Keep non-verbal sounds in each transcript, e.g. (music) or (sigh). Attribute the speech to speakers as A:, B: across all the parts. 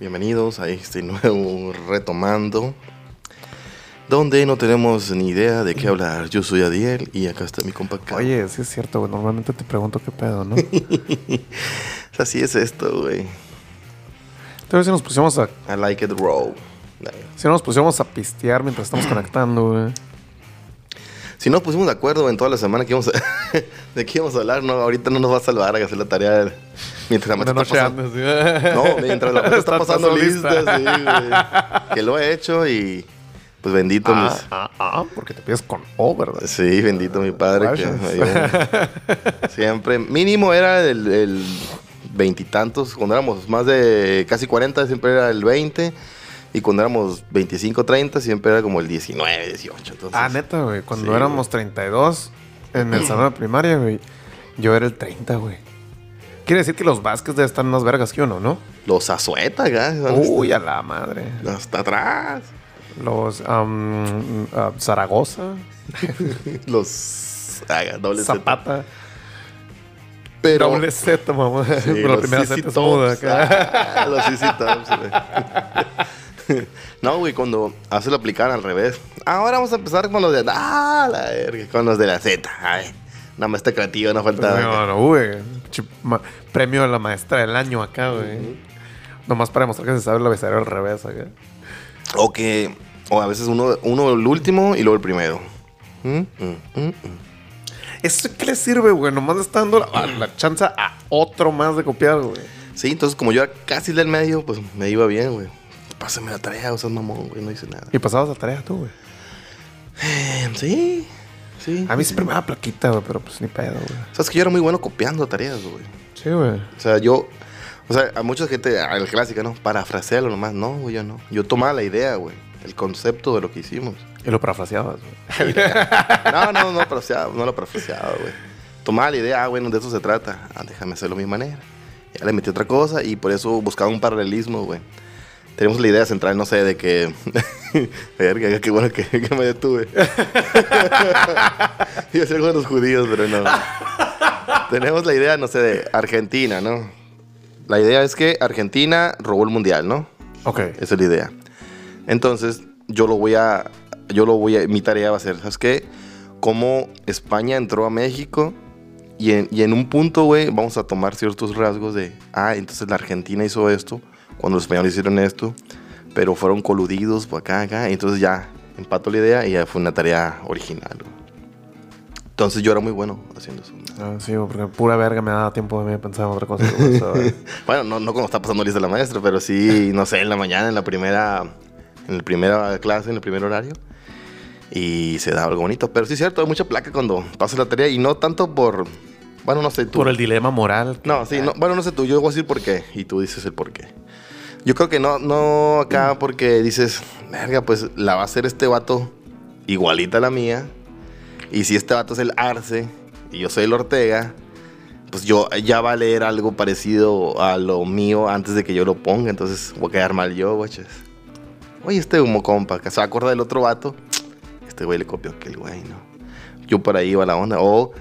A: bienvenidos a este (laughs) nuevo retomando, donde no tenemos ni idea de qué hablar. Yo soy Adiel y acá está mi compa. Cam.
B: Oye, sí es cierto, güey. Normalmente te pregunto qué pedo, ¿no? (laughs)
A: Así es esto, güey.
B: Entonces si nos pusimos a...
A: I like it raw.
B: Si nos pusimos a pistear mientras estamos (clears throat) conectando, güey.
A: Si nos pusimos de acuerdo en toda la semana que íbamos a, (laughs) de qué íbamos a hablar, no, ahorita no nos va a salvar a hacer la tarea mientras la
B: noche
A: está pasando. No, mientras la mata está (laughs)
B: Está
A: pasando lista,
B: lista.
A: sí. Que lo he hecho y pues bendito
B: Ah,
A: mis-
B: ah, ah, porque te pides con O, ¿verdad?
A: Sí, bendito mi padre que (laughs) siempre mínimo era el, el veintitantos, cuando éramos más de casi 40 siempre era el 20 y cuando éramos 25, 30 siempre era como el 19, 18. Entonces,
B: Ah, neta, güey. Cuando
A: Sí,
B: éramos 32 en el salón de primaria, güey, yo era el 30, güey. Quiere decir que los Vázquez deben estar más vergas que uno, ¿no?
A: Los azueta, acá,
B: Uy, a la madre.
A: hasta atrás.
B: Los am, ah, Zaragoza, (laughs)
A: Los ah, doble Z.
B: Zapata,
A: Pero
B: doble Z, mamá.
A: Sí,
B: Pero la
A: los
B: primera Z es muda.
A: Ah, los CC Tops, güey. (laughs) (laughs) No, güey, cuando hace lo aplicaban al revés. Ahora vamos a empezar con los de. Ah, la verga, con los de la Z. Ay, nada más está creativo, no faltaba.
B: No, no, güey. Premio a la maestra del año acá, güey. Nomás para demostrar que se sabe el abecedario al revés acá.
A: O que. O a veces uno, uno el último y luego el primero. ¿Mm? Mm, mm, mm.
B: ¿Eso qué le sirve, güey? Nomás le está dando la, la chance a otro más de copiar, güey.
A: Sí, entonces como yo era casi del medio, pues me iba bien, güey. Pásame la tarea, o sea, mamón, güey, no hice nada.
B: Y pasabas la tarea tú, güey.
A: Eh, sí, sí.
B: A mí siempre me da plaquita, güey, pero pues ni pedo, güey.
A: Sabes que yo era muy bueno copiando tareas, güey.
B: Sí, güey.
A: O sea, yo. O sea, a mucha gente, a la clásica, ¿no? Parafrasearlo nomás. No, güey, yo no. Yo tomaba la idea, güey. El concepto de lo que hicimos.
B: Y lo parafraseabas, güey. (laughs)
A: No, no, no, parafraseaba, no lo parafraseaba, güey. Tomaba la idea, ah, bueno, de eso se trata. Ah, déjame hacerlo a mi manera. Ya le metí otra cosa y por eso buscaba un paralelismo, güey. Tenemos la idea central, no sé, de que. (laughs) Verga, qué bueno que, que me detuve. (laughs) Iba a ser con los judíos, pero no. Tenemos la idea, no sé, de Argentina, ¿no? La idea es que Argentina robó el mundial, ¿no?
B: Ok.
A: Esa es la idea. Entonces, yo lo voy a. Yo lo voy a. Mi tarea va a ser, ¿sabes qué? Cómo España entró a México. Y en, y en un punto, güey, vamos a tomar ciertos rasgos de. Ah, entonces la Argentina hizo esto. Cuando los españoles hicieron esto. Pero fueron coludidos por acá, acá. Y entonces ya empato la idea y ya fue una tarea original. Entonces yo era muy bueno haciendo eso.
B: Ah, sí, porque pura verga me daba tiempo de pensar en otra cosa. (laughs)
A: Bueno, no, no como está pasando lista la maestra, pero sí, no sé, en la mañana, en la primera, en la primera clase, en el primer horario. Y se da algo bonito. Pero sí es cierto, hay mucha placa cuando pasas la tarea y no tanto por, bueno, no sé tú.
B: por el dilema moral.
A: No, sí, no, bueno, no sé tú, yo voy a decir por qué y tú dices el por qué. Yo creo que no, no acá porque dices, verga, pues la va a hacer este vato igualita a la mía. Y si este vato es el Arce y yo soy el Ortega, pues yo ya va a leer algo parecido a lo mío antes de que yo lo ponga. Entonces voy a quedar mal yo, guaches. Oye, este como compa, se acuerda del otro vato. Este güey le copió aquel güey, ¿no? Yo por ahí iba la onda. O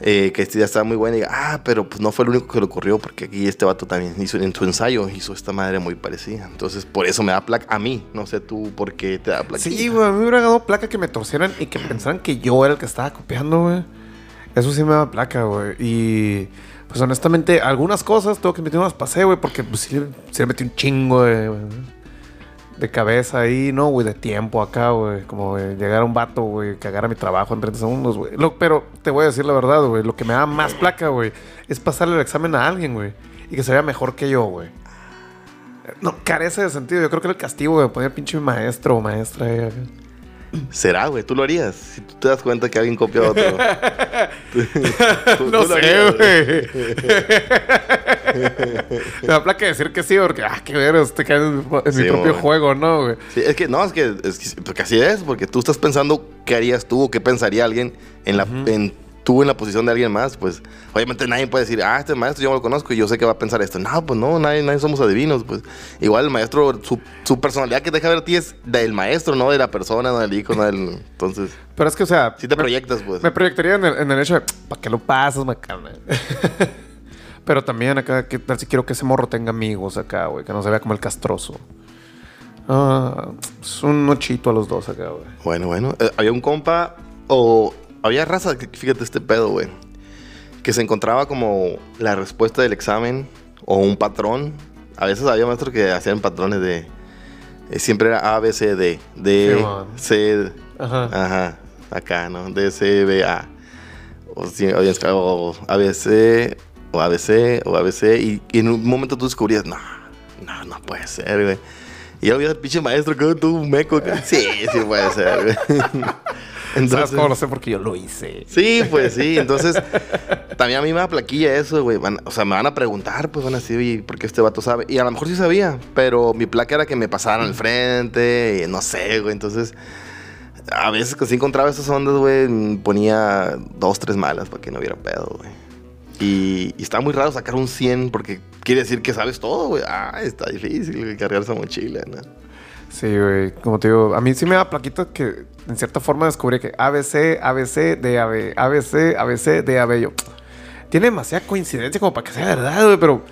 A: eh, que este ya estaba muy bueno y diga, ah, pero pues no fue el único que le ocurrió porque aquí este vato también hizo en su ensayo, hizo esta madre muy parecida. Entonces por eso me da placa a mí. No sé tú por qué te da placa.
B: Sí, güey, a mí me hubiera dado placa que me torcieran y que pensaran que yo era el que estaba copiando, güey. Eso sí me da placa, güey. Y pues honestamente, algunas cosas tengo que meter unas pasé, güey, porque pues sí, sí le metí un chingo de, de cabeza ahí, ¿no, güey? De tiempo acá, güey. Como de llegar a un vato, güey, que haga mi trabajo en 30 segundos, güey. Pero te voy a decir la verdad, güey. Lo que me da más placa, güey, es pasarle el examen a alguien, güey. Y que se vea mejor que yo, güey. No, carece de sentido. Yo creo que era el castigo, güey, poner pinche maestro o maestra ahí.
A: ¿Será, güey? ¿Tú lo harías? Si tú te das cuenta que alguien copió a otro. (laughs)
B: No sé, güey. (laughs) Me da placa decir que sí, porque, ah, qué ver, te cae en, mi- propio
A: juego.
B: ¿no, güey?
A: Sí, es que no, es que, es que- porque así es, porque tú estás pensando qué harías tú o qué pensaría alguien en la, en tú en la posición de alguien más, pues obviamente nadie puede decir, ah, este maestro yo no lo conozco y yo sé que va a pensar esto. No, pues no, nadie, nadie somos adivinos, pues. Igual el maestro, su, su personalidad que deja ver a ti es del maestro, no de la persona, no del hijo, no del... Entonces,
B: Pero es que, o sea,
A: si te
B: me,
A: proyectas, pues.
B: me proyectaría en el, en el hecho de, ¿para qué lo pasas, macana? (laughs) Pero también acá, ¿qué tal si quiero que ese morro tenga amigos acá, güey? Que no se vea como el castroso. Ah, es un nochito a los dos acá, güey.
A: Bueno, bueno. Eh, había un compa o había raza, fíjate este pedo, güey. Que se encontraba como la respuesta del examen o un patrón. A veces había maestros que hacían patrones de... eh, siempre era A, B, C, D. D,
B: Sí.
A: C,
B: Ajá.
A: Ajá, acá, ¿no? D, C, B, A. O, si- o ABC, o ABC, o ABC. Y, y en un momento tú descubrías, no, no, no puede ser, güey. Y ya había el pinche maestro que tú un meco. Sí, sí puede ser, güey. (laughs)
B: ¿Sabes
A: Entonces,
B: cómo lo sé? Porque yo lo hice.
A: sí, pues sí. Entonces, también a mí me da plaquilla eso, güey. O sea, me van a preguntar, pues van a decir, oye, ¿por qué este vato sabe? Y a lo mejor sí sabía, pero mi placa era que me pasaran al frente, y no sé, güey. Entonces, a veces que sí encontraba esas ondas, güey, ponía dos, tres malas para que no hubiera pedo, güey. Y, y está muy raro sacar un 100 porque quiere decir que sabes todo, güey. Ah, está difícil cargar esa mochila, ¿no?
B: Sí, güey. Como te digo, a mí sí me da plaquita que en cierta forma descubrí que ABC, ABC, DAB, ABC, ABC, DAB. Yo, tiene demasiada coincidencia como para que sea verdad, güey, pero.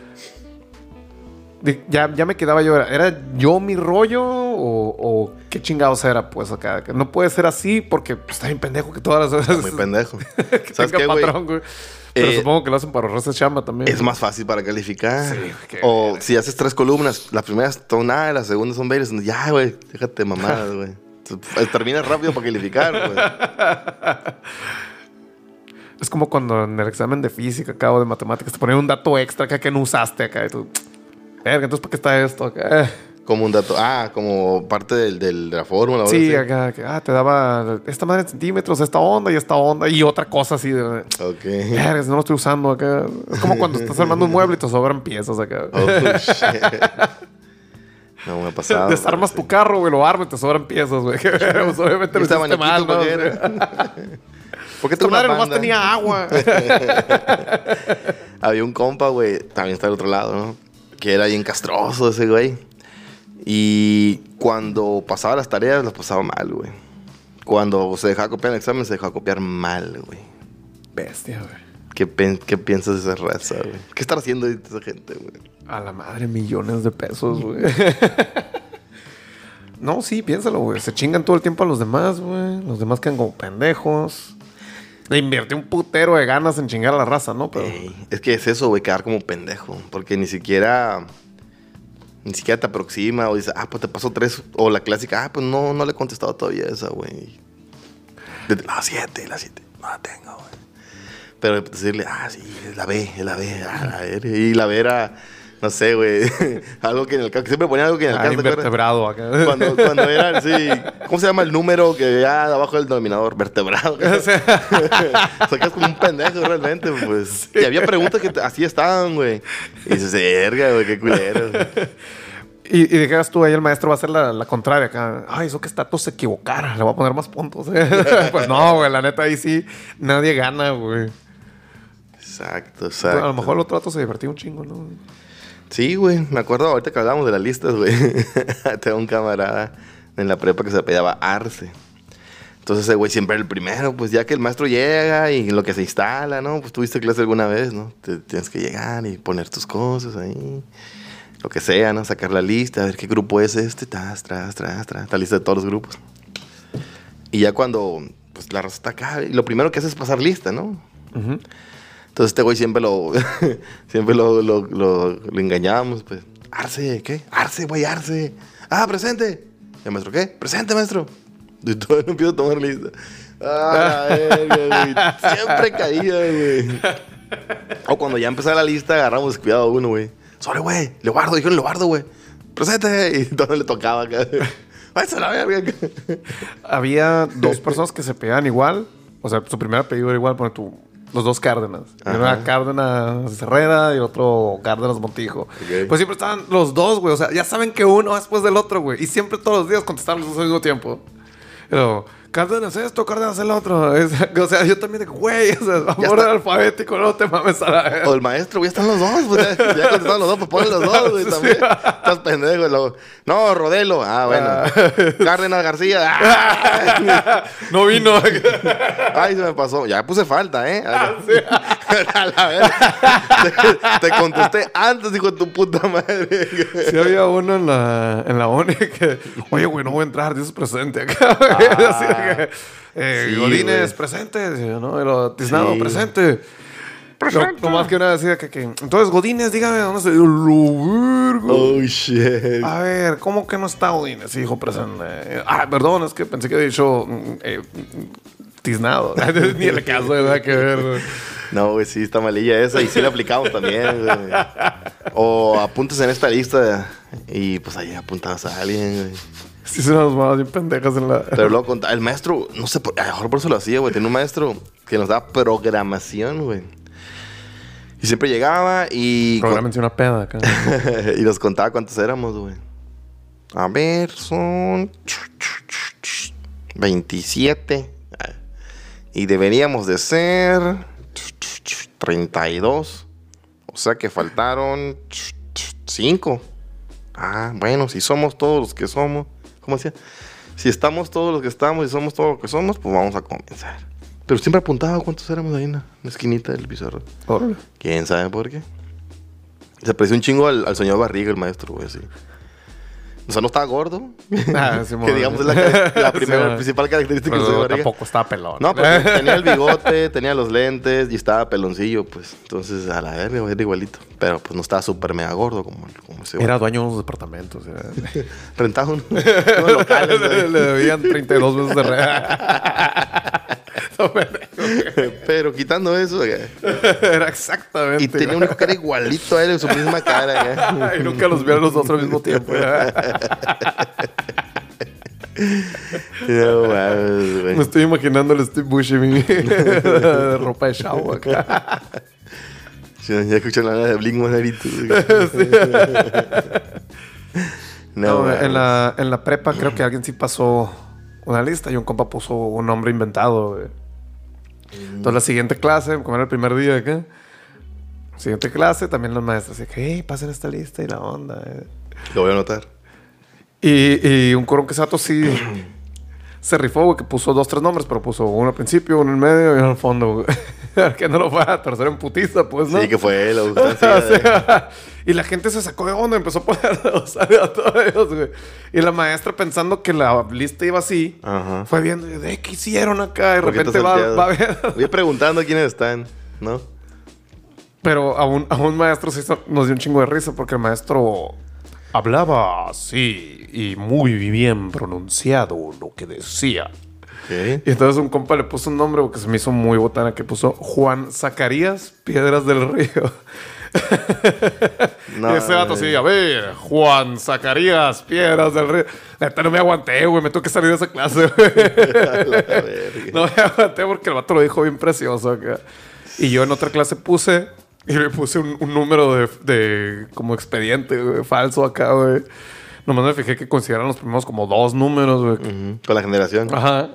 B: Ya, ya me quedaba yo, ¿era, era yo mi rollo o, o qué chingados era? Pues acá, no puede ser así porque pues, está bien pendejo que todas las
A: Está muy pendejo. (laughs)
B: que
A: ¿Sabes
B: tenga
A: qué, güey?
B: patrón, güey. Pero
A: Eh,
B: supongo que lo hacen para ahorrarse chamba también.
A: Es más fácil para calificar.
B: Sí,
A: o si haces tres columnas, las primeras son A, las segundas son B, y ya, güey, déjate mamadas, güey. (laughs) Entonces, Termina rápido para calificar, güey. (laughs)
B: Es como cuando en el examen de física acá o de matemáticas te ponen un dato extra acá que no usaste acá y tú. Verga, entonces ¿para qué está esto acá?
A: Como un dato. Ah, como parte del, del- de la fórmula.
B: Sí, acá, que, ah, te daba esta madre en centímetros, esta onda y esta onda y otra cosa así de.
A: Ok.
B: No lo estoy usando acá. Es como cuando estás armando un mueble y te sobran piezas acá.
A: Oh, shit. No me ha pasado.
B: Desarmas tu carro, güey, lo armas y te sobran piezas, güey. (laughs) Pues, Obviamente lo hiciste mal, ¿no? (laughs)
A: ¿por qué una
B: madre nomás tenía agua. (laughs)
A: Había un compa, güey, también está del otro lado, ¿no? Que era bien castroso ese güey. Y cuando pasaba las tareas, las pasaba mal, güey. Cuando se dejaba copiar el examen, se dejaba copiar mal, güey.
B: Bestia, güey.
A: ¿Qué, piensas de esa raza, güey? ¿Qué está haciendo esa gente, güey?
B: A la madre, millones de pesos, güey. (laughs) no, sí, piénsalo, güey. Se chingan todo el tiempo a los demás, güey. Los demás quedan como pendejos. Le invierte un putero de ganas en chingar a la raza, ¿no? Pero.
A: Ey, es que es eso, güey, quedar como pendejo. Porque ni siquiera. Ni siquiera te aproxima o dice, ah, pues te pasó tres. O la clásica, ah, pues no, no le he contestado todavía esa, güey. Desde las siete, las siete. No la tengo, güey. Pero decirle, ah, sí, es la B, es la B, ah, la B. Y la B era, no sé, güey. (laughs) algo que en el siempre ponía algo que en el
B: Ah,
A: caso.
B: invertebrado acá.
A: Cuando, (laughs) cuando era, sí. ¿Cómo se llama el número que había abajo del denominador? Vertebrado. (laughs) Sacas como un pendejo realmente, pues. Y había preguntas que así estaban, güey. Y dices, verga, güey, qué culero.
B: Y, y dijeras tú, ahí el maestro va a hacer la, la contraria acá. Ay, eso que Status se equivocara. Le voy a poner más puntos. pues no, güey. La neta, ahí sí nadie gana, güey.
A: Exacto,
B: A
A: exacto.
B: lo mejor el otro rato se divertía un chingo, ¿no?
A: Sí, güey. Me acuerdo ahorita que hablábamos de las listas, güey. (laughs) Tengo un camarada en la prepa que se apellidaba Arce. Entonces ese güey siempre era el primero, pues ya que el maestro llega y lo que se instala, ¿no? Pues tuviste clase alguna vez, ¿no? Te- tienes que llegar y poner tus cosas ahí. Lo que sea, ¿no? Sacar la lista, a ver qué grupo es este, tras, tras, tras, tras, la lista de todos los grupos. Y ya cuando, pues la raza está acá, lo primero que hace es pasar lista, ¿no?
B: Ujú.
A: Entonces este güey siempre lo, (laughs) siempre lo, lo, engañábamos, pues. Arce, ¿qué? Arce, güey, Arce. Ah, presente. ¿Y el maestro qué? Presente, maestro. Y todavía no empiezo a tomar lista. Ah, verga, güey. Siempre caía, güey. O cuando ya empezaba la lista, agarramos cuidado a uno, güey. Sobre, güey. Le guardo, dijeron, le guardo, güey. Presente. Y todo le tocaba acá. Váyase la verga.
B: Había dos personas que se pegaban igual. O sea, su primer apellido era igual, pone tú. Los dos Cárdenas. Uno
A: Ajá.
B: era Cárdenas Herrera y el otro Cárdenas Montijo. Pues siempre estaban los dos, güey. O sea, ya saben que uno va después del otro, güey. Y siempre todos los días contestaban los dos al mismo tiempo. Pero, Cárdenas esto, Cárdenas el otro. Es- (laughs) o sea, yo también digo, güey, o sea, amor alfabético, no te mames a la
A: O el maestro, güey, están los dos. Pues, ya, ya contestaron los dos, pues ponen los dos, güey, (laughs) también. Estás pendejo. luego, no, Rodelo. Ah, bueno. (laughs) Cárdenas García. Ah.
B: No vino.
A: Ay, se me pasó. Ya puse falta, ¿eh?
B: Ah,
A: A la verga. te, te contesté antes, hijo de tu puta madre.
B: Sí había uno en la, en la ONI que, oye, güey, no voy a entrar, Dios es presente acá. güey. De que, (laughs) eh,
A: Sí,
B: Godínez, presente. ¿no? Lo, Tiznado,
A: Sí.
B: presente. Presente. No, más que una decía que, que, entonces, Godínez, dígame dónde se... Lo vergo.
A: Oh, shit.
B: A ver, ¿cómo que no está Godínez? Sí, hijo, presente. Ah, perdón, es que pensé que había dicho mm, eh, tiznado. (laughs) Ni el (laughs) caso, nada que ver.
A: No, güey, sí, está malilla esa. Y sí la aplicamos también, güey. O apuntes en esta lista y pues ahí apuntabas a alguien, güey.
B: Sí, son unas mamadas bien pendejas en la...
A: Pero luego contaba, el maestro, no sé, por, a lo mejor por eso lo hacía, güey. Tenía un maestro que nos daba programación, güey. Y siempre llegaba y,
B: Programense una peda acá. (laughs)
A: y nos contaba cuántos éramos, güey. A ver, son 27. Y deberíamos de ser 32. O sea que faltaron 5. Ah, bueno, si somos todos los que somos. ¿Cómo decía? Si estamos todos los que estamos y somos todos los que somos, pues vamos a comenzar. Pero siempre apuntaba cuántos éramos ahí en la esquinita del pizarro.
B: Órale.
A: ¿Quién sabe por qué? Se pareció un chingo al, al señor Barriga, el maestro, güey, sí. O sea, no estaba gordo.
B: Ah, (laughs) sí,
A: que digamos es la, (laughs)
B: Sí,
A: primera,
B: man.
A: principal característica
B: Pero
A: señor Barriga.
B: tampoco estaba pelón.
A: No, pero (laughs) tenía el bigote, tenía los lentes y estaba peloncillo, pues. Entonces, a la güey, era igualito. Pero pues no estaba súper mega gordo como, como ese.
B: Era dueño de unos departamentos. era-
A: Rentaba un- unos locales,
B: le, le debían 32 veces de renta. (laughs)
A: Pero quitando eso.
B: Era exactamente.
A: Y tenía un hijo que era igualito a él, en su misma cara, (laughs)
B: y nunca los vieron los dos al mismo tiempo. (laughs)
A: No mames, güey.
B: Me estoy imaginando el Steve Buscemi de ropa de shower acá.
A: Ya escuchan la de Blink 182.
B: No,
A: No,
B: en, la, en la prepa creo que alguien sí pasó una lista y un compa puso un nombre inventado. güey. Entonces la siguiente clase, como era el primer día acá, siguiente clase, también los maestros decían que, hey, pasen esta lista y la onda. eh".
A: Lo voy a anotar.
B: Y, y un corón que sato sí se rifó, güey, que puso dos, tres nombres, pero puso uno al principio, uno en medio y uno al fondo, güey. (laughs) que no lo fue a torcer en putiza, pues, ¿no?
A: Sí, que fue él, la (laughs)
B: O sea, (laughs) y la gente se sacó de onda, empezó a poner sea, a todos ellos, güey. Y la maestra pensando que la lista iba así,
A: Ajá.
B: fue viendo, de ¿qué hicieron acá? Y de
A: ¿Por qué
B: repente va, va a ver.
A: Voy preguntando quiénes están, ¿no?
B: Pero a un, a un maestro so- nos dio un chingo de risa porque el maestro hablaba así y muy bien pronunciado lo que decía. Y entonces un compa le puso un nombre porque se me hizo muy botana que puso Juan Zacarías Piedras del Río.
A: No, (laughs)
B: y ese vato así, a ver, Juan Zacarías Piedras del Río. Neta, no me aguanté, güey, me tuve que salir de esa clase, güey. (laughs) (laughs) No me aguanté porque el vato lo dijo bien precioso acá. Y yo en otra clase puse, y le puse un, un número de, de como expediente, güey, falso acá, güey. Nomás me fijé que consideran los primeros como dos números, güey.
A: Con la generación.
B: Ajá.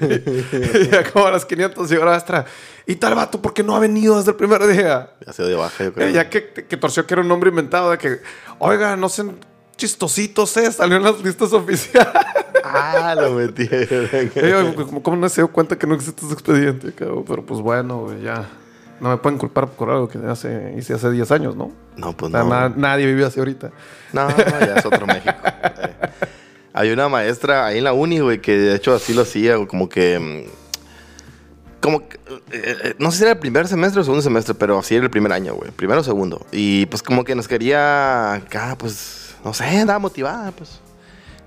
B: y (laughs) ya como a las 500 llegó la maestra. ¿Y tal vato por qué no ha venido desde el primer día?
A: Ya se dio de baja, yo creo.
B: Eh, ya que, que torció que era un nombre inventado de que, oiga, no sean chistositos, ¿eh? Salió en las listas oficiales.
A: Ah, lo metieron.
B: Y (laughs) yo, ¿cómo, cómo no se dio cuenta que no existe ese expediente? cabrón? Pero pues bueno, güey, ya. No me pueden culpar por algo que hace, hice hace 10 años, ¿no?
A: No, pues
B: O sea,
A: no.
B: na- nadie vive así ahorita.
A: No, ya es otro México. Eh, Hay una maestra ahí en la uni, güey, que de hecho así lo hacía, güey, como que... mm, Como que, eh, eh, no sé si era el primer semestre o segundo semestre, pero así era el primer año, güey. Primero o segundo. Y pues como que nos quería acá, pues, no sé, andaba motivada, pues.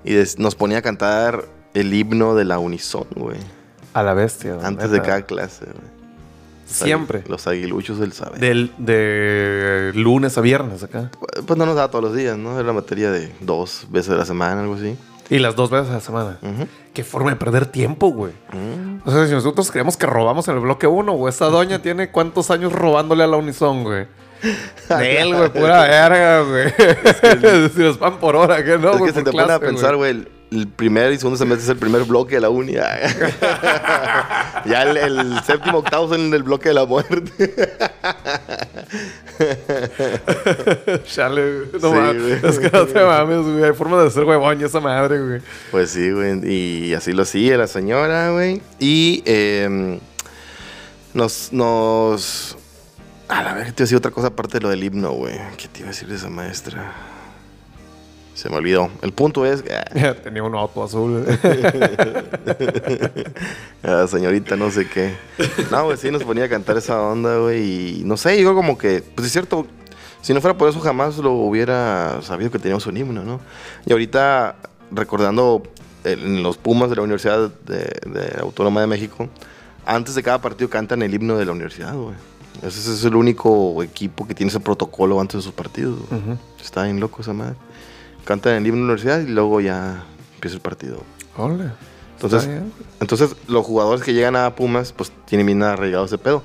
A: Y nos ponía a cantar el himno de la Unison, güey.
B: A la bestia. güey,
A: Antes de cada clase, güey.
B: Siempre.
A: Los aguiluchos del saber.
B: Del, de lunes a viernes acá.
A: Pues no nos daba todos los días, ¿no? Era la materia de dos veces a la semana, algo así.
B: Y las dos veces a la semana. Qué forma de perder tiempo, güey.
A: Mm.
B: O sea, si nosotros creemos que robamos en el bloque 1, güey, esa doña (laughs) tiene cuántos años robándole a la Unison, güey. (laughs) De él, güey, pura verga, güey. (laughs) si nos van por hora, ¿qué no?
A: es que se te pone a
B: clase,
A: pensar, güey, el, primer y segundo semestre es el primer bloque de la uni. (laughs) ya el, el séptimo, octavo es en el bloque de la muerte. (laughs)
B: Chale. No
A: Sí,
B: mames.
A: güey.
B: Es que no te mames, güey. Hay forma de ser huevón y esa madre, güey.
A: pues sí, güey. Y así lo hacía la señora, güey. Y eh, Nos, nos... A la vez, te iba a decir otra cosa aparte de lo del himno, güey. ¿Qué te iba a decir de esa maestra? Se me olvidó. El punto es... ah, (laughs)
B: Tenía un auto azul. (laughs)
A: ah, señorita, no sé qué. No, güey, sí nos ponía a cantar esa onda, güey. Y no sé, yo como que... Pues es cierto, si no fuera por eso jamás lo hubiera sabido que teníamos un himno, ¿no? Y ahorita, recordando en los Pumas de la Universidad de, de Autónoma de México, antes de cada partido cantan el himno de la universidad, güey. Ese es el único equipo que tiene ese protocolo antes de sus partidos. güey.
B: Ujú.
A: Está bien loco esa madre. Cantan el himno de la universidad y luego ya empieza el partido.
B: Ole.
A: Entonces, entonces los jugadores que llegan a Pumas, pues tienen bien arraigado ese pedo.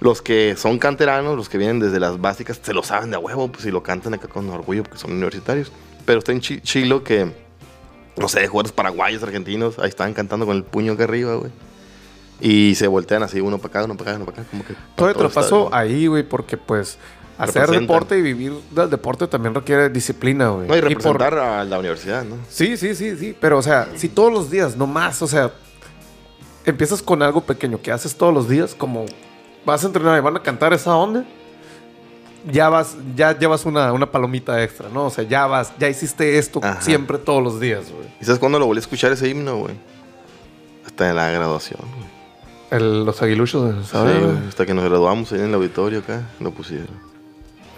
A: Los que son canteranos, los que vienen desde las básicas, se lo saben de a huevo, pues y lo cantan acá con orgullo porque son universitarios. Pero está en chi- chilo que, no sé, jugadores paraguayos, argentinos, ahí están cantando con el puño acá arriba, güey. Y se voltean así, uno para acá, uno para acá, uno para acá, como que... Todo
B: lo
A: está
B: paso
A: bien.
B: ahí, güey, porque pues hacer deporte y vivir del deporte también requiere disciplina, güey.
A: No, y
B: por-
A: representar a la universidad, ¿no?
B: Sí, sí, sí, sí. Pero, o sea, si todos los días, no más, o sea, empiezas con algo pequeño que haces todos los días, como vas a entrenar y van a cantar esa onda, ya vas, ya llevas una, una palomita extra, ¿no? O sea, ya vas, ya hiciste esto
A: Ajá.
B: siempre todos los días, güey.
A: ¿Y sabes cuándo lo volví a escuchar ese himno, güey? Hasta en la graduación, güey.
B: Los aguiluchos,
A: Sí,
B: ¿sabes?
A: güey, hasta que nos graduamos ahí en el auditorio acá, lo pusieron.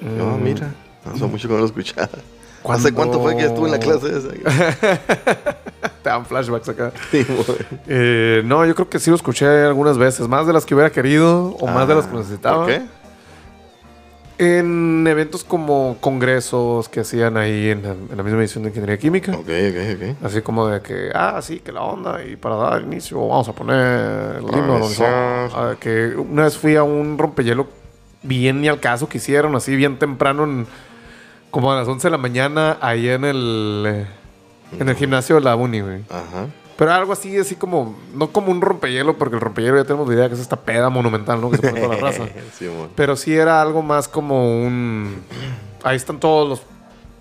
A: No,
B: Mm.
A: mira, hace mucho que no lo escuchaba. (laughs)
B: Cuando-
A: ¿Hace cuánto fue que estuve en la clase esa? (laughs)
B: Te dan flashbacks acá. (laughs)
A: Sí.
B: Eh, no, yo creo que sí lo escuché algunas veces, más de las que hubiera querido o más de las que
A: Ah,
B: necesitaba.
A: ¿Por qué?
B: En eventos como congresos que hacían ahí en la, en la misma edición de Ingeniería Química.
A: Ok, ok, ok.
B: Así como de que, ah, sí, que la onda, y para dar inicio vamos a poner el himno.
A: Ah,
B: que una vez fui a un rompehielo bien ni al caso que hicieron, así bien temprano, en- como a las 11 de la mañana, ahí en el, eh, en el gimnasio de la uni, güey.
A: Ajá.
B: Pero algo así, así como, no como un rompehielo, porque el rompehielo ya tenemos la idea que es esta peda monumental, ¿no? Que se pone toda la (laughs) raza.
A: Sí.
B: Pero sí era algo más como un. Ahí están todos los,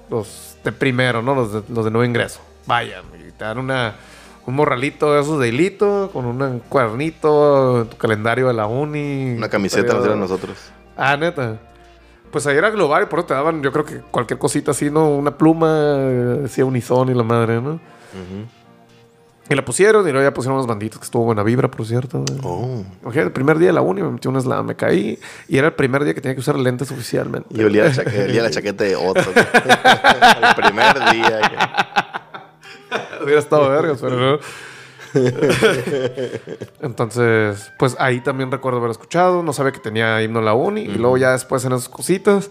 B: los de primero, ¿no? Los de, los de nuevo ingreso. Vayan, y te dan una, un morralito de esos de hilito, con un cuadernito, tu calendario de la uni.
A: Una camiseta nos dieron nosotros.
B: Ah, neta. Pues ahí era global y por eso te daban, yo creo que cualquier cosita así, ¿no? Una pluma, eh, decía unison y la madre, ¿no? Y la pusieron y luego ya pusieron unos banditos que estuvo buena vibra, por cierto.
A: Oh.
B: El primer día de la uni me metí un slam, me caí y era el primer día que tenía que usar lentes oficialmente.
A: Y olía la, chaque- (laughs) olía la chaqueta de otro. (laughs) el primer día.
B: Hubiera estado vergas, pero no. (laughs) Entonces, pues ahí también recuerdo haber escuchado. No sabía que tenía himno la uni. Y luego ya después en esas cositas.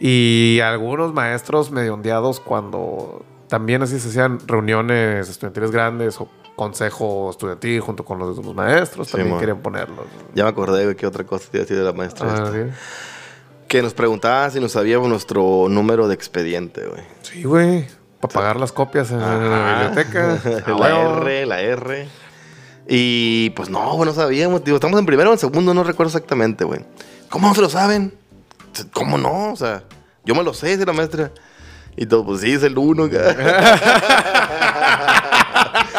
B: Y algunos maestros medio ondeados cuando también así se hacían reuniones estudiantiles grandes o consejo estudiantil junto con los, los maestros.
A: Sí,
B: también querían ponerlos.
A: Ya me acordé de qué otra cosa te iba a decir de la maestra.
B: Ah.
A: Que nos preguntaba si nos sabíamos nuestro número de expediente, güey.
B: Sí, güey. Para pagar las copias en la
A: Ajá.
B: biblioteca. A (laughs)
A: la. R, la R. Y pues no, güey, no sabíamos. Digo, estamos en primero o en segundo, no recuerdo exactamente, güey. ¿Cómo no se lo saben? ¿Cómo no? O sea, yo me lo sé, dice la maestra. Y todo, pues sí, es el uno. (laughs) (laughs)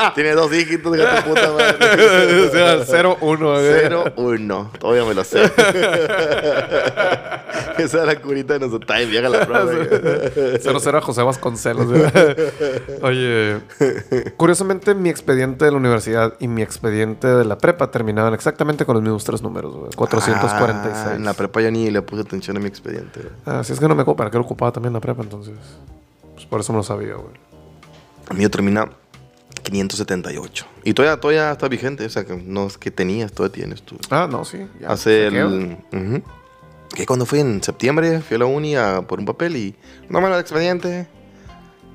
A: (laughs) Tiene dos dígitos, de tu puta madre.
B: o sea, 0, 1.
A: Cero, uno. Todavía me lo sé. (laughs) Esa era la curita de nosotros. Está bien vieja la prueba. güey.
B: 0, 0 a José Vasconcelos. güey. (laughs) Oye, curiosamente mi expediente de la universidad y mi expediente de la prepa terminaban exactamente con los mismos tres números, güey. 446.
A: Ah, en la prepa yo ni le puse atención a mi expediente. güey.
B: Ah, si es que no me para qué lo ocupaba también la prepa, entonces. Pues por eso no lo sabía, güey.
A: El mío termina 578. Y todavía, todavía está vigente. O sea, que no es que tenías, todavía tienes tú.
B: Ah, no, sí. ya,
A: Hace el. Que cuando fui en septiembre, fui a la uni a por un papel y. No me lo expediente.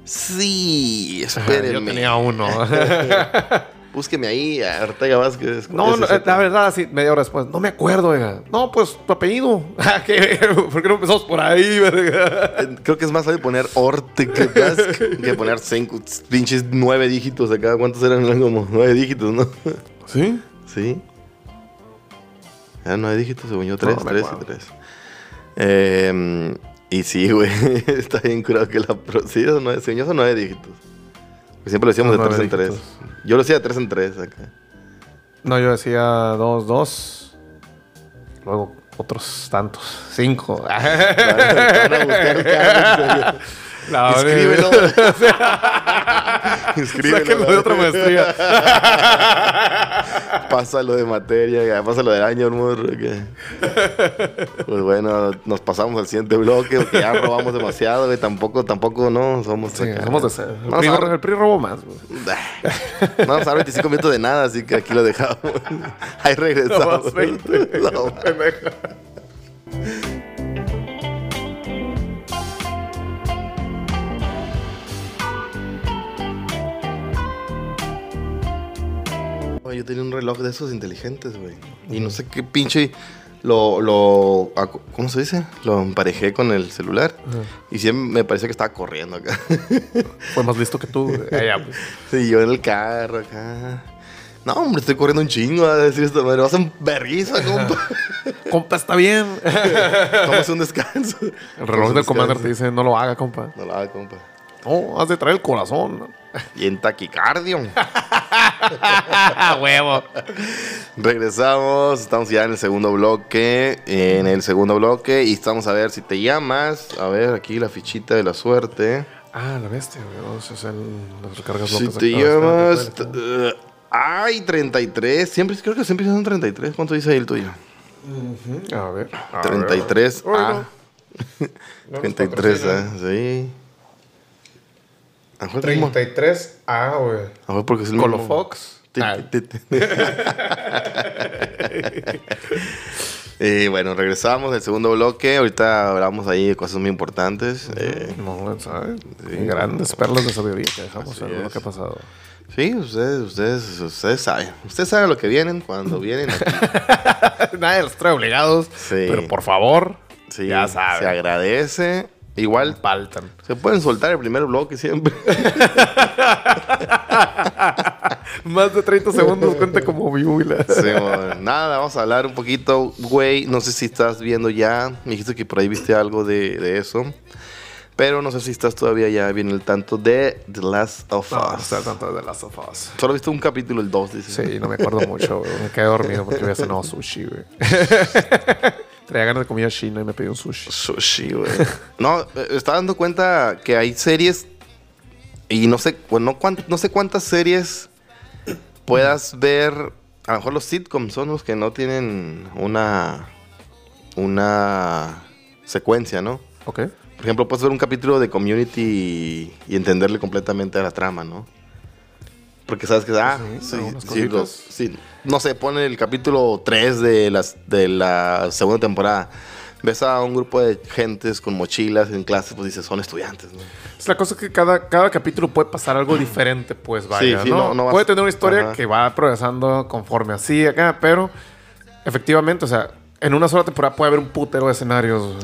A: Sí, espérenme.
B: Yo tenía uno. (laughs) (laughs)
A: Búsqueme ahí a Ortega Vázquez.
B: No, no, la verdad, así, media hora después. No me acuerdo, oiga. No, pues tu apellido. Ah, (laughs) ¿qué? ¿Por qué no empezamos por ahí, verga?
A: Creo que es más fácil poner Ortega Vázquez que poner cinco, pinches nueve dígitos acá. ¿Cuántos eran? Eran como nueve dígitos, ¿no?
B: ¿Sí?
A: Sí. Eran nueve dígitos, según yo. Tres,
B: No
A: tres y tres. Eh, y sí, güey. (laughs) Está bien curado que la... Sí, nueve, según yo son nueve dígitos. Porque siempre lo decíamos de tres en tres. Yo lo hacía de tres en tres acá.
B: No, yo decía dos, dos. luego otros tantos. Cinco.
A: Van a buscar (laughs)
B: No, (laughs)
A: Escríbelo.
B: Sáquenlo
A: Escríbelo.
B: de otra maestría. (laughs)
A: Pásalo de materia, ya, pásalo del año, que- Pues bueno, nos pasamos al siguiente bloque, porque ya robamos demasiado, güey. Tampoco, tampoco, no, somos
B: Sí, somos de ser. El,
A: Vamos
B: PRI,
A: a-
B: el PRI robó más. güey.
A: No vamos a dar 25 minutos de nada, así que aquí lo dejamos. (laughs) Ahí regresamos.
B: Nomás 20.
A: No, Yo tenía un reloj de esos inteligentes, güey. Y no sé qué pinche. Lo, lo. ¿Cómo se dice? Lo emparejé con el celular. Y siempre me parecía que estaba corriendo acá. (laughs)
B: Fue más listo que tú. pues. (laughs)
A: Sí, yo en el carro acá. No, hombre, estoy corriendo un chingo a decir esto, madre. Vas en vergüenza, compa. (laughs)
B: Compa, está bien.
A: Tómase un descanso.
B: El reloj del commander te dice, no lo haga, compa.
A: No lo haga, compa.
B: No, has de traer el corazón.
A: Y en taquicardio.
B: ¡A (laughs) huevo!
A: Regresamos, estamos ya en el segundo bloque. En el segundo bloque, y estamos a ver si te llamas. A ver, aquí la fichita de la suerte.
B: Ah, la bestia, güey. Vamos a hacer las recargas
A: Si te llamas. eh, ay, 33. Siempre, creo que siempre son 33. ¿Cuánto dice ahí el tuyo?
B: A ver. a
A: 33.
B: ver. Uy,
A: Ah.
B: no. No nos
A: 33,
B: patrocina.
A: ah, sí. A lo mejor es el mismo.
B: 33A, güey.
A: A mejor porque es el
B: Colo
A: mismo.
B: Fox.
A: Ti-
B: Ah,
A: Y (laughs) bueno, regresamos del segundo bloque. Ahorita hablamos ahí de cosas muy importantes. Eh,
B: No, ¿sabes? Grandes perlas de sabiduría que dejamos en lo que ha pasado.
A: sí, ustedes, ustedes, ustedes saben. Ustedes saben lo que vienen cuando vienen aquí. (laughs)
B: Nadie los trae obligados.
A: Sí.
B: Pero por favor,
A: Sí,
B: ya
A: Se
B: saben.
A: agradece. Igual
B: Faltan.
A: se pueden soltar el primer bloque siempre. (laughs)
B: Más de 30 segundos cuenta como viula.
A: Sí. Nada, vamos a hablar un poquito, güey. No sé si estás viendo ya. Me dijiste que por ahí viste algo de, de eso. Pero no sé si estás todavía ya bien al tanto de The Last of
B: No, no
A: Us.
B: está tanto de Last of Us.
A: Solo viste un capítulo, el 2, dices.
B: Sí, no me acuerdo mucho, güey. Me quedé dormido porque había cenado sushi, güey. (laughs) Traía ganas de comida china y me pedí un sushi.
A: Sushi, güey. (laughs) no, estaba dando cuenta que hay series. Y no sé, bueno, no sé cuántas series puedas ver. A lo mejor los sitcoms son los que no tienen una. Una secuencia, ¿no?
B: ¿Ok?
A: Por ejemplo, puedes ver un capítulo de Community y, y entenderle completamente a la trama, ¿no? Porque sabes que, ah,
B: Sí,
A: sí, los- sí. no sé, pone el capítulo 3 de, las, de la segunda temporada. Ves a un grupo de gentes con mochilas en clases, pues dices, son estudiantes, ¿no?
B: Es la cosa que cada, cada capítulo puede pasar algo diferente, pues vaya,
A: Sí, sí,
B: ¿no?
A: no- no vas-
B: puede tener una historia
A: Ajá.
B: que va progresando conforme así acá, pero efectivamente, o sea, en una sola temporada puede haber un putero de escenarios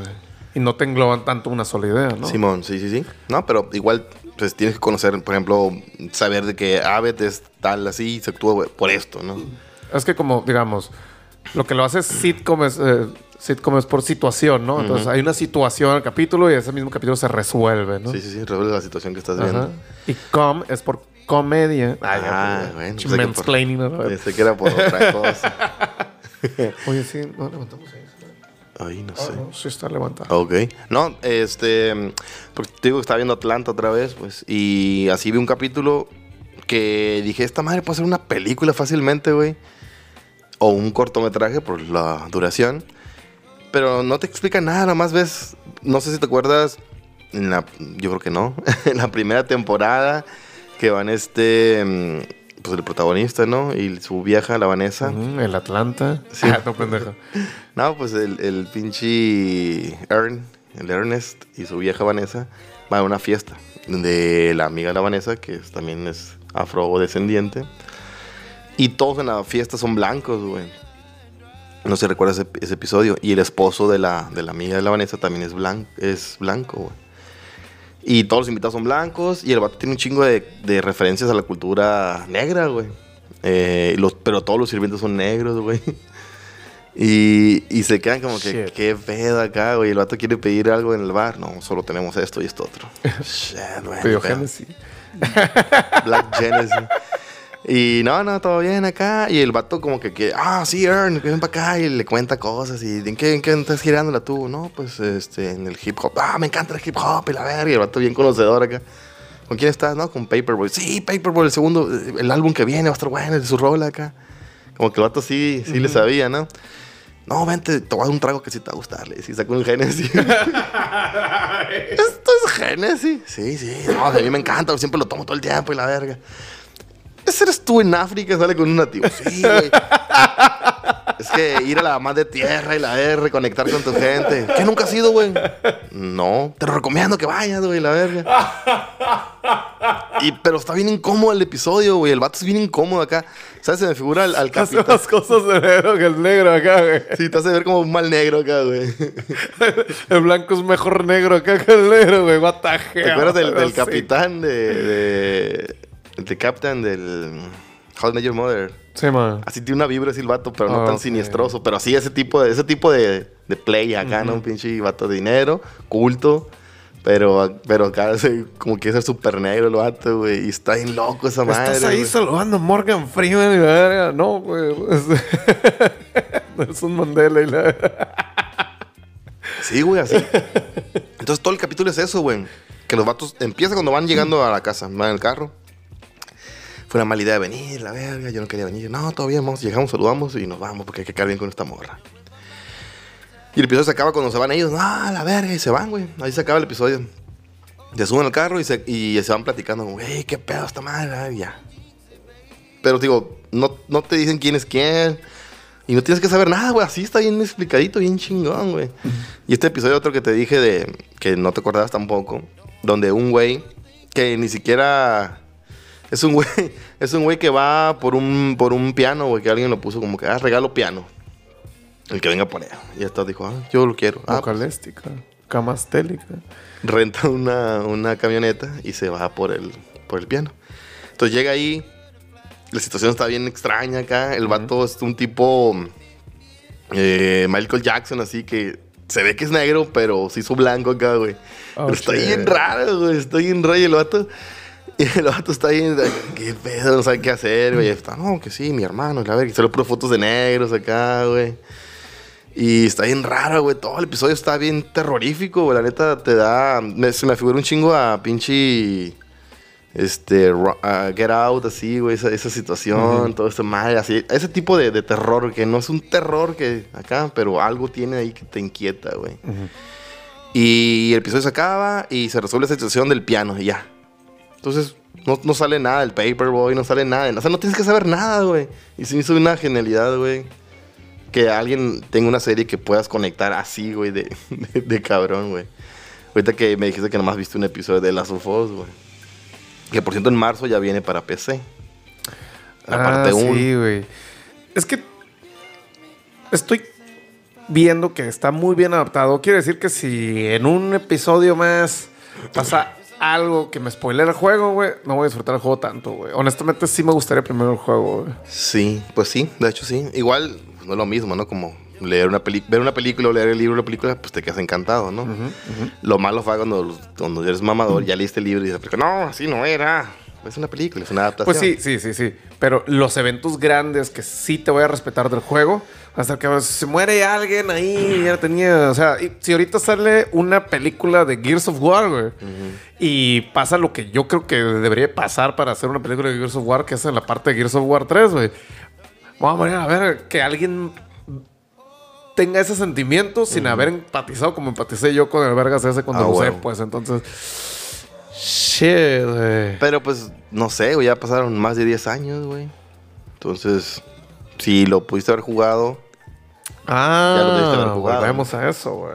B: y no te engloban tanto una sola idea, ¿no?
A: Simón, sí, sí, sí. No, pero igual, pues tienes que conocer, por ejemplo, saber de que Abbott es tal así y se actúa por esto, ¿no?
B: Es que como, digamos, lo que lo hace sitcom es, eh, sitcom es por situación, ¿no? Entonces hay una situación al capítulo y ese mismo capítulo se resuelve, ¿no?
A: Sí, sí, sí, resuelve la situación que estás
B: Ajá.
A: viendo.
B: Y com es por comedia.
A: Ah,
B: ya,
A: bueno, pensé que. Pensé que era por otra (laughs) cosa.
B: Oye, sí, no levantamos ahí.
A: Ay, no
B: Ah,
A: sé.
B: no, sí está levantado.
A: Ok. No, este. Porque te digo que estaba viendo Atlanta otra vez, pues. Y así vi un capítulo que dije: Esta madre puede ser una película fácilmente, güey. O un cortometraje por la duración. Pero no te explica nada, nada más ves. No sé si te acuerdas. En la, yo creo que no. (laughs) en la primera temporada que van este. Pues el protagonista, ¿no? Y su vieja, la Vanessa.
B: El Atlanta.
A: Sí.
B: Ah, no, pendejo. (laughs)
A: No, pues el, el pinche Ern, el Ernest y su vieja Vanessa van a una fiesta de la amiga de la Vanessa, que es- también es afrodescendiente. Y todos en la fiesta son blancos, güey. No se recuerda ese, ese episodio. Y el esposo de la, de la amiga de la Vanessa también es, blanco, es blanco, güey. Y todos los invitados son blancos. Y el vato tiene un chingo de, de referencias a la cultura negra, güey. Eh, los, pero todos los sirvientes son negros, güey. (laughs) Y, y se quedan como que,
B: Shit.
A: qué pedo acá, güey. El vato quiere pedir algo en el bar. No, solo tenemos esto y esto otro. (laughs) Shit, güey.
B: Pidió. Genesis.
A: Black Genesis. (laughs) Y no, no, todo bien acá. Y el vato como que, que ah, sí, Ern, ven para acá. Y le cuenta cosas. ¿Y en qué, en qué estás girándola tú? No, pues este, en el hip hop. Ah, me encanta el hip hop y la verga. Y el vato bien conocedor acá. ¿Con quién estás? No, con Paperboy. Sí, Paperboy, el segundo, el álbum que viene va a estar bueno, su rola acá. Como que el vato sí, sí le sabía, ¿no? No, vente, te voy a dar un trago que sí te va a gustar. Le decía, sacó un Genesis. (laughs) Esto es Genesis. Sí, sí. No, a mí me encanta, siempre lo tomo todo el tiempo y la verga. Ese eres tú en África, sale con un nativo. Sí, güey. (laughs) es que ir a la más de tierra y la R, conectar con tu gente. ¿Qué nunca has ido, güey? No, te lo recomiendo que vayas, güey, la verga. Y, pero está bien incómodo el episodio, güey. El vato es bien incómodo acá. ¿Sabes? Se me figura al, al (laughs)
B: Hace
A: capitán.
B: más cosas de negro que el negro acá, güey.
A: Sí, te hace ver como un mal negro acá, güey. (laughs)
B: El blanco es mejor negro acá que el negro, güey. What?
A: ¿Te acuerdas del, del capitán de, de. Del capitán del. How Your Mother?
B: Sí, man.
A: Así tiene una vibra así el vato, pero no tan siniestroso. Pero así ese tipo de, ese tipo de, de play acá, ¿no? Un pinche vato de dinero, culto. Pero, pero acá (laughs) se- como que es súper negro el vato, güey. Y está bien loco esa madre.
B: Estás ahí saludando a Morgan Freeman y la verga. No, güey. (laughs) Nelson Mandela y la
A: Sí, güey, así. (laughs) Entonces todo el capítulo es eso, güey. Que los vatos empieza cuando van llegando a la casa, van en el carro. Fue una mala idea venir, la verga, yo no quería venir. No, todavía vamos, llegamos, saludamos y nos vamos porque hay que quedar bien con esta morra. Y el episodio se acaba cuando se van ellos, no, la verga, y se van, güey. Ahí se acaba el episodio. Se suben al carro y se, y se van platicando, güey, qué pedo esta madre, ah, ya. Pero digo, no, no te dicen quién es quién. Y no tienes que saber nada, güey. Así está bien explicadito, bien chingón, güey. Y este episodio otro que te dije de que no te acordabas tampoco, donde un güey que ni siquiera es un güey, (laughs) es un güey que va por un por un piano, güey, que alguien lo puso como que ah, regalo piano. El que venga por él. Y esto dijo, ah, yo lo quiero. Ah,
B: vocalística, camastélica.
A: renta una, una camioneta y se va por el, por el piano. Entonces llega ahí, la situación está bien extraña acá, el vato es un tipo eh, Michael Jackson, así que se ve que es negro, pero se hizo blanco acá, güey.
B: Oh,
A: pero está bien raro, güey, está bien raro el vato... (laughs) Y el vato está bien, qué pedo, no sabe qué hacer, güey. Está, no, que sí, mi hermano, la verga, y solo puro fotos de negros acá, güey. Y está bien raro, güey. Todo el episodio está bien terrorífico, güey. La neta te da. me- se me figura un chingo a pinche. Este. Get Out, así, güey. Esa, esa situación, todo este mal, así. Ese tipo de, de terror, que no es un terror que acá, pero algo tiene ahí que te inquieta, güey. Y el episodio se acaba y se resuelve esa situación del piano y ya. Entonces, no, no sale nada del Paperboy, no sale nada. O sea, no tienes que saber nada, güey. Y se me hizo una genialidad, güey. Que alguien tenga una serie que puedas conectar así, güey, de, (laughs) de, de cabrón, güey. Ahorita que me dijiste que nomás viste un episodio de Last of Us, güey. Que por cierto en marzo ya viene para PC. La parte
B: ah,
A: 1.
B: sí, güey. Es que estoy viendo que está muy bien adaptado. Quiere decir que si en un episodio más pasa algo que me spoilera el juego, güey, no voy a disfrutar el juego tanto, güey. Honestamente, sí me gustaría primero el juego, güey.
A: Sí, pues sí, de hecho sí. Igual no es lo mismo, ¿no? Como leer una peli ver una película o leer el libro de la película, pues te quedas encantado, ¿no? Lo malo fue cuando, cuando eres mamador, ya leíste el libro y dices, "Pero no, así no era. Es una película, es una adaptación.
B: Pues sí, sí, sí, sí. Pero los eventos grandes que sí te voy a respetar del juego, hasta que se muere alguien ahí, ya tenía. O sea, si ahorita sale una película de Gears of War, güey, y pasa lo que yo creo que debería pasar para hacer una película de Gears of War, que es en la parte de Gears of War 3, güey. Vamos a poner a ver que alguien tenga ese sentimiento sin haber empatizado como empaticé yo con el Vergas ese cuando
A: Ah,
B: lo usé,
A: huevo.
B: pues entonces. Shit, güey.
A: Pero pues, no sé, güey, ya pasaron más de 10 años, güey. Entonces, si lo pudiste haber jugado,
B: Ah,
A: Ya lo haber jugado.
B: volvemos a eso, güey.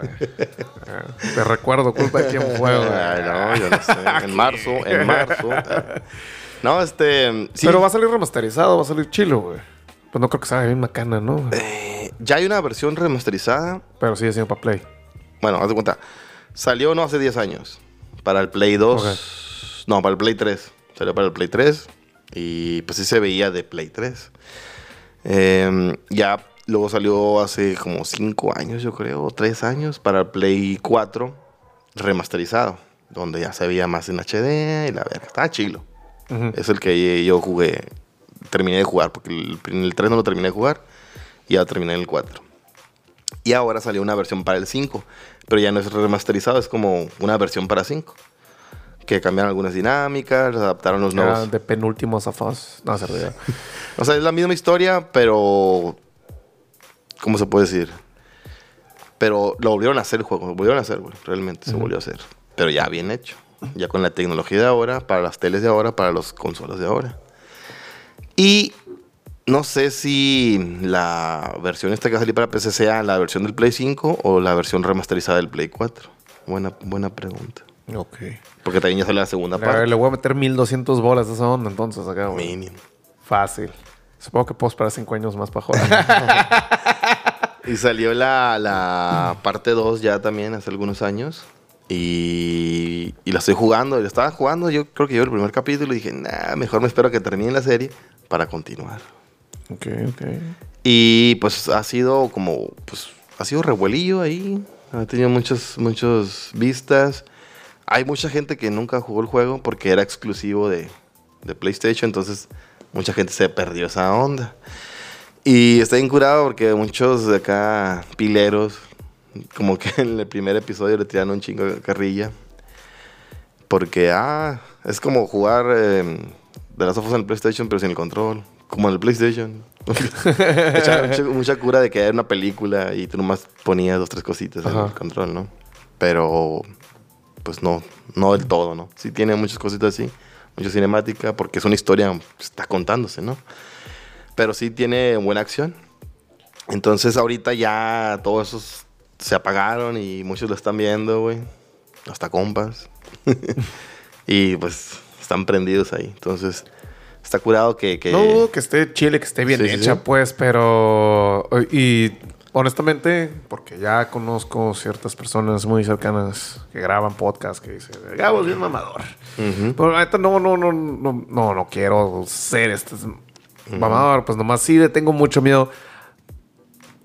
B: Ah, Te recuerdo culpa de quién fue, güey.
A: No, yo no sé. (laughs) En marzo, en marzo. No, este. Sí,
B: Pero va a salir remasterizado, va a salir chilo, güey. Pues no creo que salga bien macana, ¿no?
A: eh, ya hay una versión remasterizada.
B: Pero sigue siendo para Play.
A: Bueno, haz de cuenta. Salió no hace 10 años. Para el Play 2. No, para el Play 3. Salió para el Play 3. Y pues sí se veía de Play 3. Eh, ya luego salió hace como 5 años, yo creo, o 3 años, para el Play 4 remasterizado. Donde ya se veía más en HD y la verga. Estaba chilo. Es el que yo jugué terminé de jugar, porque el, en el 3 no lo terminé de jugar y ya terminé en el 4. Y ahora salió una versión para el 5, pero ya no es remasterizado, es como una versión para 5. Que cambiaron algunas dinámicas, adaptaron los
B: Era
A: nuevos.
B: de penúltimos Us. No, se ríe. (laughs)
A: O sea, es la misma historia, pero. ¿Cómo se puede decir? Pero lo volvieron a hacer el juego, lo volvieron a hacer, güey. Realmente se volvió a hacer. Pero ya bien hecho. Ya con la tecnología de ahora, para las teles de ahora, para las consolas de ahora. Y no sé si la versión esta que va a salir para PC sea la versión del Play 5 o la versión remasterizada del Play 4. Buena, buena pregunta.
B: Ok.
A: Porque también ya sale la segunda
B: A ver,
A: parte.
B: le voy a meter 1200 bolas a esa onda entonces acá, güey.
A: Mínimo.
B: Fácil. Supongo que puedo esperar 5 años más para jugar. (laughs)
A: Y salió la, la parte 2 ya también hace algunos años. Y, y la estoy jugando. La estaba jugando, yo creo que yo el primer capítulo y dije, nah, mejor me espero a que termine la serie para continuar.
B: Ok, ok.
A: Y pues ha sido como, pues ha sido revuelillo ahí. Ha tenido muchas, muchas vistas. Hay mucha gente que nunca jugó el juego porque era exclusivo de, de PlayStation. Entonces mucha gente se perdió esa onda. Y está incurado porque muchos de acá pileros, como que en el primer episodio le tiraron un chingo de carrilla. Porque, ah, es como jugar de las ojos en el PlayStation, pero sin el control. Como en el PlayStation. (laughs) Mucha, mucha cura de que era una película y tú nomás ponías dos, tres cositas en
B: Ajá.
A: el control, ¿no? Pero, pues no, no del todo, ¿no? Sí tiene muchas cositas así, mucha cinemática, porque es una historia, pues, está contándose, ¿no? Pero sí tiene buena acción. Entonces ahorita ya todos esos se apagaron y muchos lo están viendo, güey. Hasta compas. (laughs) y pues están prendidos ahí. Entonces está curado que... que
B: No que esté chile, que esté bien
A: Sí,
B: hecha,
A: sí.
B: pues, pero. Y honestamente, porque ya conozco ciertas personas muy cercanas que graban podcast que dicen, Gabo es bien mamador. Pero la neta, no, no, no, no, no, no quiero ser este mamador. Pues nomás sí le tengo mucho miedo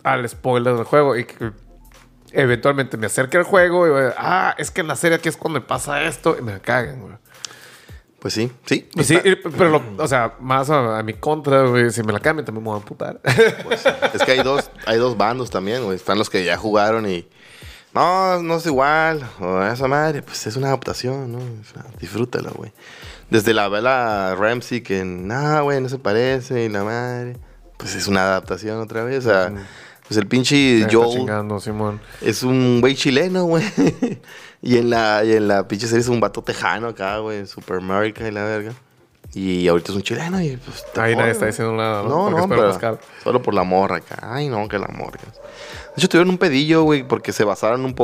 B: al spoiler del juego y que eventualmente me acerque al juego y voy a, ah, es que en la serie aquí es cuando pasa esto y me cagan, güey.
A: Pues sí, sí.
B: Y sí, pero, lo- o sea, más a, a mi contra, güey, si me la cambian también me voy a amputar.
A: Pues, es que hay dos, hay dos bandos también, güey. Están los que ya jugaron y... No, no es igual. O esa madre, pues es una adaptación, ¿no? O sea, disfrútala, güey. Desde la Bella Ramsey que, nah, güey, no se parece y la madre. Pues es una adaptación otra vez. O sea, pues el pinche
B: Simón.
A: es un güey chileno, güey. Y, en la, y en la pinche serie es un vato tejano acá, güey. Super America y la verga. Y ahorita es un chileno y pues...
B: Ahí nadie está diciendo nada, ¿no?
A: No, no, pero solo por la morra acá. Ay, no, que la morra. De hecho, tuvieron un pedillo, güey, porque se basaron un poco